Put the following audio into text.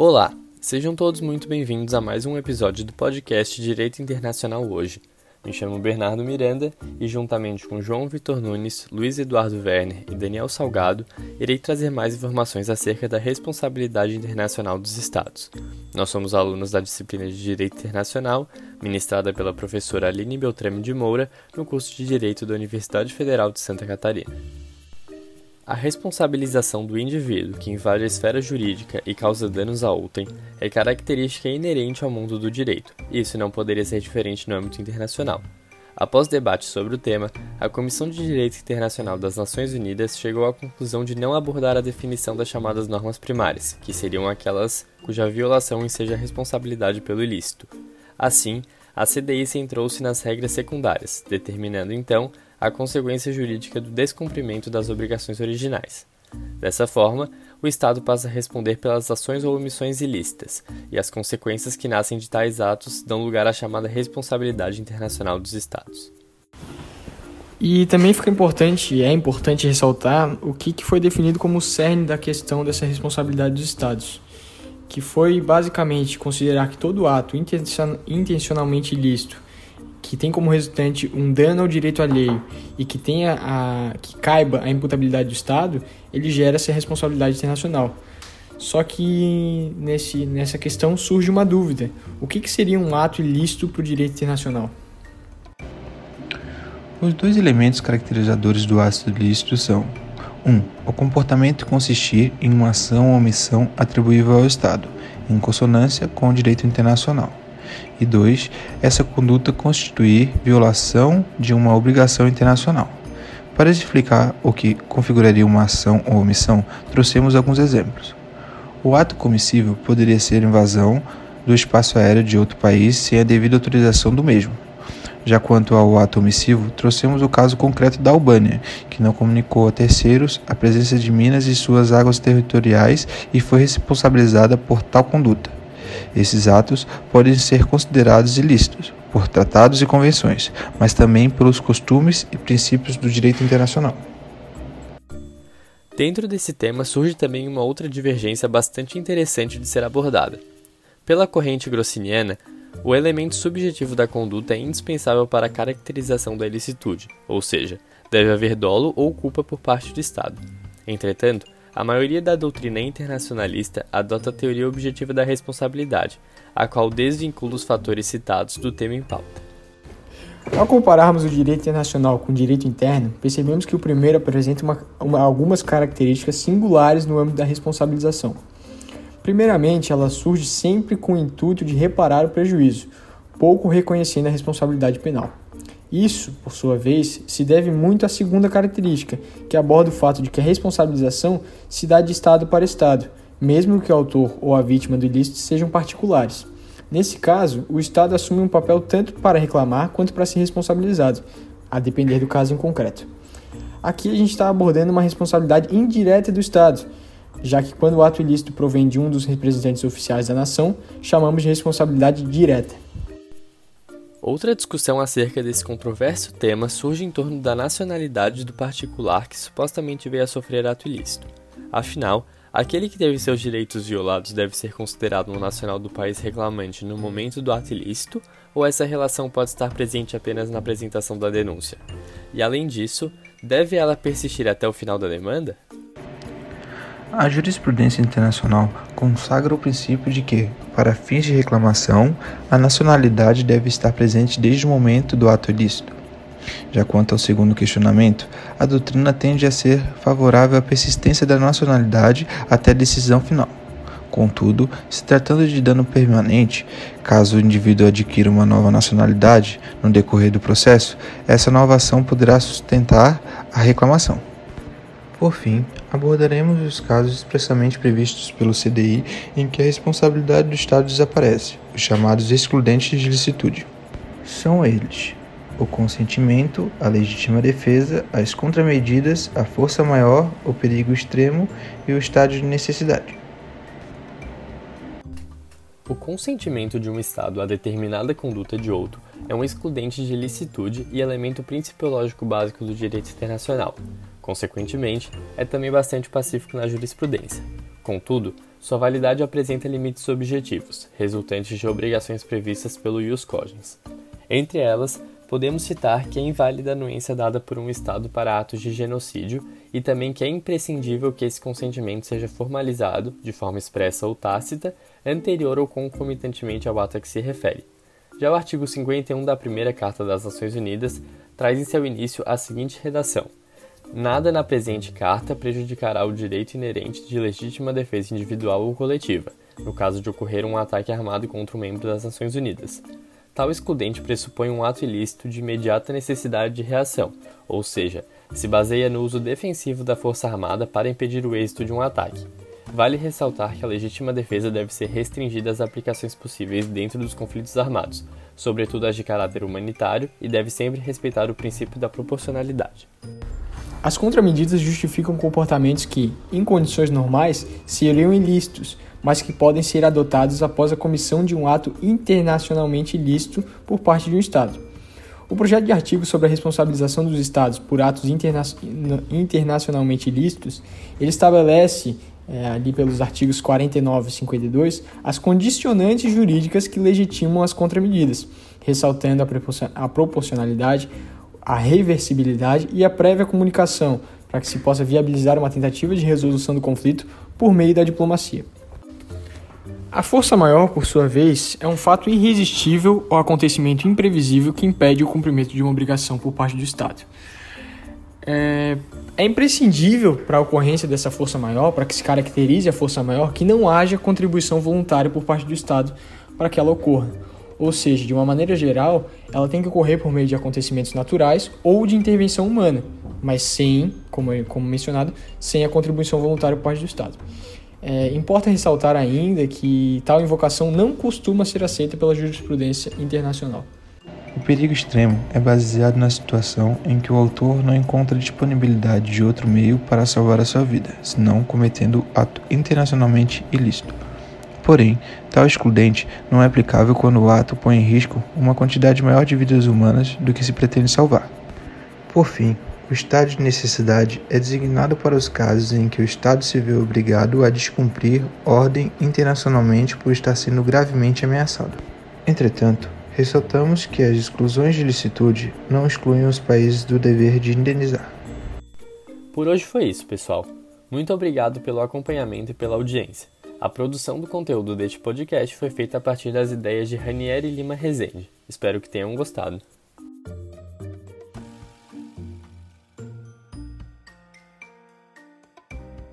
Olá, sejam todos muito bem-vindos a mais um episódio do podcast Direito Internacional Hoje. Me chamo Bernardo Miranda e, juntamente com João Vitor Nunes, Luiz Eduardo Werner e Daniel Salgado, irei trazer mais informações acerca da responsabilidade internacional dos Estados. Nós somos alunos da disciplina de Direito Internacional, ministrada pela professora Aline Beltrame de Moura, no curso de Direito da Universidade Federal de Santa Catarina. A responsabilização do indivíduo que invade a esfera jurídica e causa danos a outrem é característica inerente ao mundo do direito, e isso não poderia ser diferente no âmbito internacional. Após debate sobre o tema, a Comissão de Direito Internacional das Nações Unidas chegou à conclusão de não abordar a definição das chamadas normas primárias, que seriam aquelas cuja violação enseja responsabilidade pelo ilícito. Assim, a CDI centrou-se nas regras secundárias, determinando então a consequência jurídica do descumprimento das obrigações originais. Dessa forma, o Estado passa a responder pelas ações ou omissões ilícitas, e as consequências que nascem de tais atos dão lugar à chamada responsabilidade internacional dos Estados. E também fica importante, é importante ressaltar o que foi definido como o cerne da questão dessa responsabilidade dos Estados, que foi basicamente considerar que todo ato intencionalmente ilícito que tem como resultante um dano ao direito alheio e que tenha a que caiba a imputabilidade do Estado, ele gera essa responsabilidade internacional. Só que nesse, nessa questão surge uma dúvida: o que, que seria um ato ilícito para o direito internacional? Os dois elementos caracterizadores do ato ilícito são: 1. Um, o comportamento consistir em uma ação ou omissão atribuível ao Estado, em consonância com o direito internacional e 2. Essa conduta constituir violação de uma obrigação internacional. Para explicar o que configuraria uma ação ou omissão, trouxemos alguns exemplos. O ato comissível poderia ser invasão do espaço aéreo de outro país sem a devida autorização do mesmo. Já quanto ao ato omissivo, trouxemos o caso concreto da Albânia, que não comunicou a terceiros a presença de minas em suas águas territoriais e foi responsabilizada por tal conduta. Esses atos podem ser considerados ilícitos por tratados e convenções, mas também pelos costumes e princípios do direito internacional. Dentro desse tema surge também uma outra divergência bastante interessante de ser abordada. Pela corrente grossiniana, o elemento subjetivo da conduta é indispensável para a caracterização da ilicitude, ou seja, deve haver dolo ou culpa por parte do Estado. Entretanto, a maioria da doutrina internacionalista adota a teoria objetiva da responsabilidade, a qual desvincula os fatores citados do tema em pauta. Ao compararmos o direito internacional com o direito interno, percebemos que o primeiro apresenta uma, uma, algumas características singulares no âmbito da responsabilização. Primeiramente, ela surge sempre com o intuito de reparar o prejuízo, pouco reconhecendo a responsabilidade penal. Isso, por sua vez, se deve muito à segunda característica, que aborda o fato de que a responsabilização se dá de Estado para Estado, mesmo que o autor ou a vítima do ilícito sejam particulares. Nesse caso, o Estado assume um papel tanto para reclamar quanto para ser responsabilizado, a depender do caso em concreto. Aqui a gente está abordando uma responsabilidade indireta do Estado, já que quando o ato ilícito provém de um dos representantes oficiais da nação, chamamos de responsabilidade direta. Outra discussão acerca desse controverso tema surge em torno da nacionalidade do particular que supostamente veio a sofrer ato ilícito. Afinal, aquele que teve seus direitos violados deve ser considerado um nacional do país reclamante no momento do ato ilícito, ou essa relação pode estar presente apenas na apresentação da denúncia? E além disso, deve ela persistir até o final da demanda? A jurisprudência internacional consagra o princípio de que, para fins de reclamação, a nacionalidade deve estar presente desde o momento do ato ilícito. Já quanto ao segundo questionamento, a doutrina tende a ser favorável à persistência da nacionalidade até a decisão final. Contudo, se tratando de dano permanente, caso o indivíduo adquira uma nova nacionalidade no decorrer do processo, essa nova ação poderá sustentar a reclamação. Por fim, abordaremos os casos expressamente previstos pelo CDI em que a responsabilidade do Estado desaparece, os chamados excludentes de licitude. São eles: o consentimento, a legítima defesa, as contramedidas, a força maior, o perigo extremo e o estado de necessidade. O consentimento de um Estado a determinada conduta de outro é um excludente de licitude e elemento principiológico básico do direito internacional. Consequentemente, é também bastante pacífico na jurisprudência. Contudo, Sua validade apresenta limites objetivos, resultantes de obrigações previstas pelo Ius Cogens. Entre elas, podemos citar que é inválida a anuência dada por um Estado para atos de genocídio e também que é imprescindível que esse consentimento seja formalizado, de forma expressa ou tácita, anterior ou concomitantemente ao ato a que se refere. Já o artigo 51 da primeira Carta das Nações Unidas traz em seu início a seguinte redação: Nada na presente carta prejudicará o direito inerente de legítima defesa individual ou coletiva, no caso de ocorrer um ataque armado contra um membro das Nações Unidas. Tal excludente pressupõe um ato ilícito de imediata necessidade de reação, ou seja, se baseia no uso defensivo da força armada para impedir o êxito de um ataque. Vale ressaltar que a legítima defesa deve ser restringida às aplicações possíveis dentro dos conflitos armados, sobretudo as de caráter humanitário, e deve sempre respeitar o princípio da proporcionalidade. As contramedidas justificam comportamentos que, em condições normais, seriam ilícitos, mas que podem ser adotados após a comissão de um ato internacionalmente ilícito por parte de um Estado. O projeto de artigo sobre a responsabilização dos Estados por atos interna internacionalmente ilícitos, ele estabelece é, ali pelos artigos 49 e 52, as condicionantes jurídicas que legitimam as contramedidas, ressaltando a proporcionalidade, a reversibilidade e a prévia comunicação, para que se possa viabilizar uma tentativa de resolução do conflito por meio da diplomacia. A força maior, por sua vez, é um fato irresistível ou acontecimento imprevisível que impede o cumprimento de uma obrigação por parte do Estado. É, é imprescindível para a ocorrência dessa força maior, para que se caracterize a força maior, que não haja contribuição voluntária por parte do Estado para que ela ocorra. Ou seja, de uma maneira geral, ela tem que ocorrer por meio de acontecimentos naturais ou de intervenção humana, mas sem, como, como mencionado, sem a contribuição voluntária por parte do Estado. É, importa ressaltar ainda que tal invocação não costuma ser aceita pela jurisprudência internacional. O perigo extremo é baseado na situação em que o autor não encontra disponibilidade de outro meio para salvar a sua vida, senão cometendo ato internacionalmente ilícito. Porém, tal excludente não é aplicável quando o ato põe em risco uma quantidade maior de vidas humanas do que se pretende salvar. Por fim, o estado de necessidade é designado para os casos em que o Estado se vê obrigado a descumprir ordem internacionalmente por estar sendo gravemente ameaçado. Entretanto, Ressaltamos que as exclusões de licitude não excluem os países do dever de indenizar. Por hoje foi isso, pessoal. Muito obrigado pelo acompanhamento e pela audiência. A produção do conteúdo deste podcast foi feita a partir das ideias de Ranieri Lima Rezende. Espero que tenham gostado.